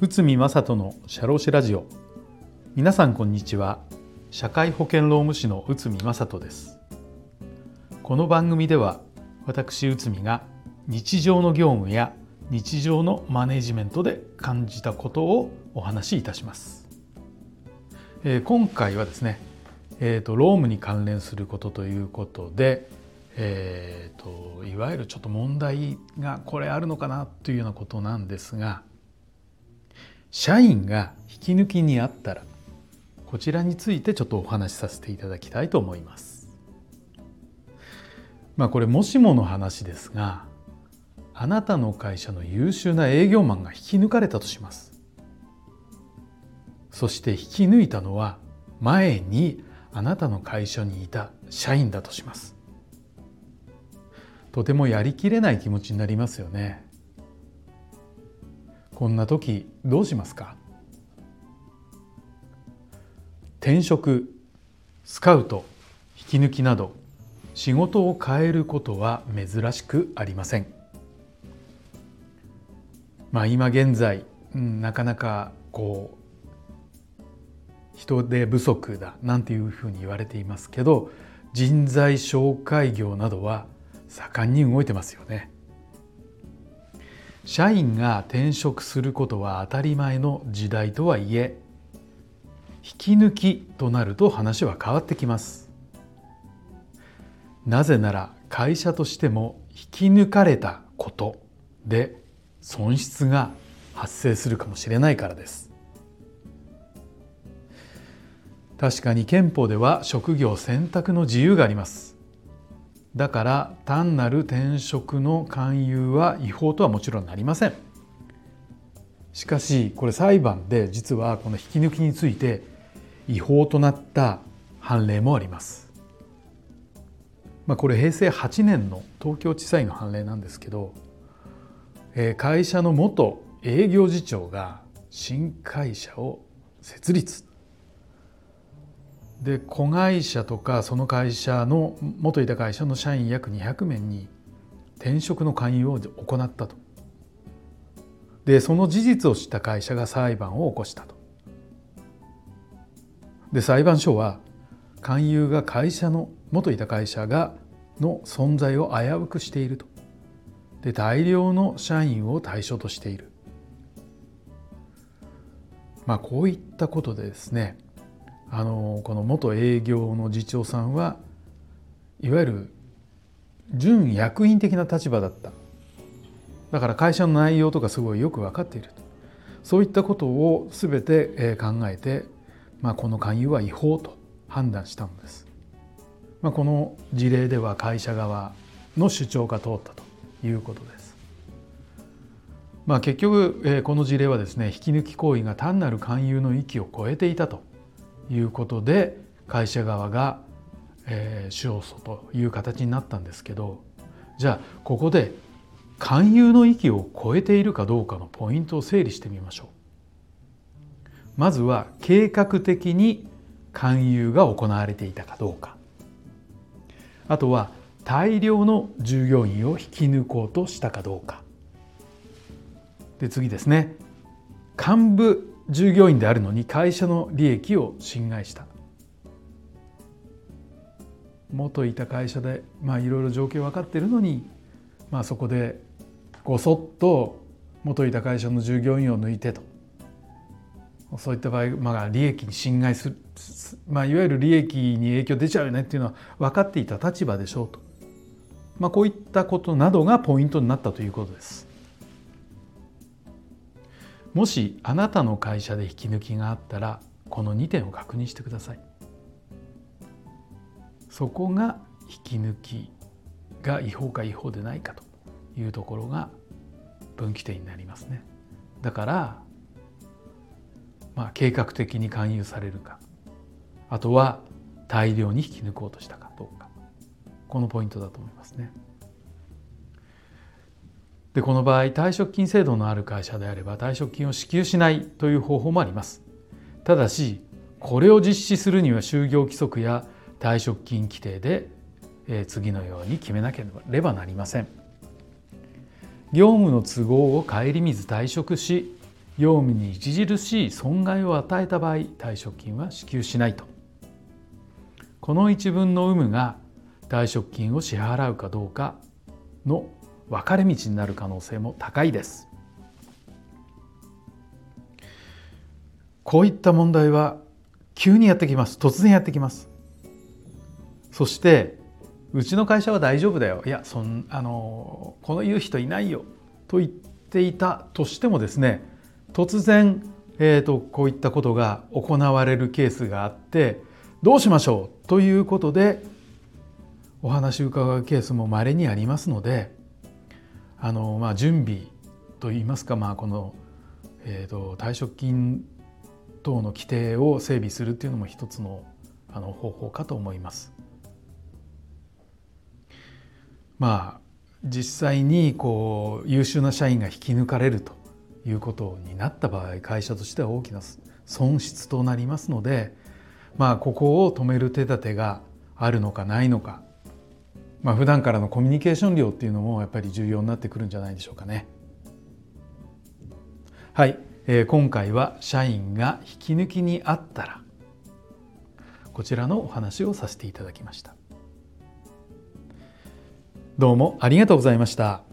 内海正人の社労士ラジオ。皆さんこんにちは。社会保険労務士の内海正人です。この番組では私内海が日常の業務や日常のマネジメントで感じたことをお話しいたします、えー、今回はですね、えーと、労務に関連することということで、えーと、いわゆるちょっと問題がこれあるのかなというようなことなんですが社員が引き抜きにあったらこちらについてちょっとお話しさせていただきたいと思います。まあこれもしもの話ですがあなたの会社の優秀な営業マンが引き抜かれたとしますそして引き抜いたのは前にあなたの会社にいた社員だとしますとてもやりきれない気持ちになりますよねこんな時どうしますか？転職スカウト引き抜きなど仕事を変えることは珍しくありません。まあ、今現在、うん、なかなかこう人手不足だなんていうふうに言われていますけど人材紹介業などは盛んに動いてますよね。社員が転職することは当たり前の時代とはいえ引き抜きとなると話は変わってきます。なぜなら会社としても引き抜かれたことで損失が発生するかもしれないからです確かに憲法では職業選択の自由がありますだから単なる転職の勧誘は違法とはもちろんなりません。しかしこれ裁判で実はこの引き抜きについて違法となった判例もあります。まあ、これ平成8年の東京地裁の判例なんですけど、会社の元営業次長が新会社を設立。で子会社とかその会社の元いた会社の社員約200名に転職の勧誘を行ったと。でその事実を知った会社が裁判を起こしたと。で裁判所は勧誘が会社の元いた会社がの存在を危うくしていると。で大量の社員を対象としている。まあこういったことでですねあのこの元営業の次長さんはいわゆる準役員的な立場だっただから会社の内容とかすごいよく分かっているそういったことを全て考えて、まあ、この勧誘は違法と判断したのです。まあ、この事例では会社側の主張が通ったということです。まあ、結局、この事例はですね引き抜き行為が単なる勧誘の域を超えていたということで会社側が、えー、勝訴という形になったんですけどじゃあここで勧誘の域を超えているかどうかのポイントを整理してみましょう。まずは計画的に勧誘が行われていたかどうか。あとは大量の従業員を引き抜こうとしたかどうか。で次ですね。幹部従業員であるのに会社の利益を侵害した。元いた会社でまあいろいろ状況分かってるのに、まあ、そこでごそっと元いた会社の従業員を抜いてと。そういった場合、まあ、利益に侵害する、まあ、いわゆる利益に影響出ちゃうよねっていうのは分かっていた立場でしょうと、まあ、こういったことなどがポイントになったということです。もしあなたの会社で引き抜きがあったらこの2点を確認してください。そこが引き抜きが違法か違法でないかというところが分岐点になりますね。だからまあ、計画的に勧誘されるかあとは大量に引き抜こうとしたかどうかこのポイントだと思いますね。でこの場合退職金制度のある会社であれば退職金を支給しないという方法もあります。ただしこれを実施するには就業規則や退職金規定でえ次のように決めなければなりません業務の都合を顧みず退職し業務に著しい損害を与えた場合退職金は支給しないとこの一文の有無が退職金を支払うかどうかの分かれ道になる可能性も高いです。こういった問題は急にやってきます。突然やってきます。そしてうちの会社は大丈夫だよ。いやそんあのこの言う人いないよ。と言っていたとしてもですね突然、えーと、こういったことが行われるケースがあってどうしましょう？ということでお話を伺うケースもまれにありますのであの、まあ、準備といいますか、まあ、この、えーと、退職金等の規定を整備するっていうのも一つのあの方法かと思います。まあ実際にこう優秀な社員が引き抜かれるということになった場合会社としては大きな損失となりますのでまあここを止める手立てがあるのかないのかまあ普段からのコミュニケーション量っていうのもやっぱり重要になってくるんじゃないでしょうかね。はい、えー、今回は社員が引き抜きにあったらこちらのお話をさせていただきました。どうもありがとうございました。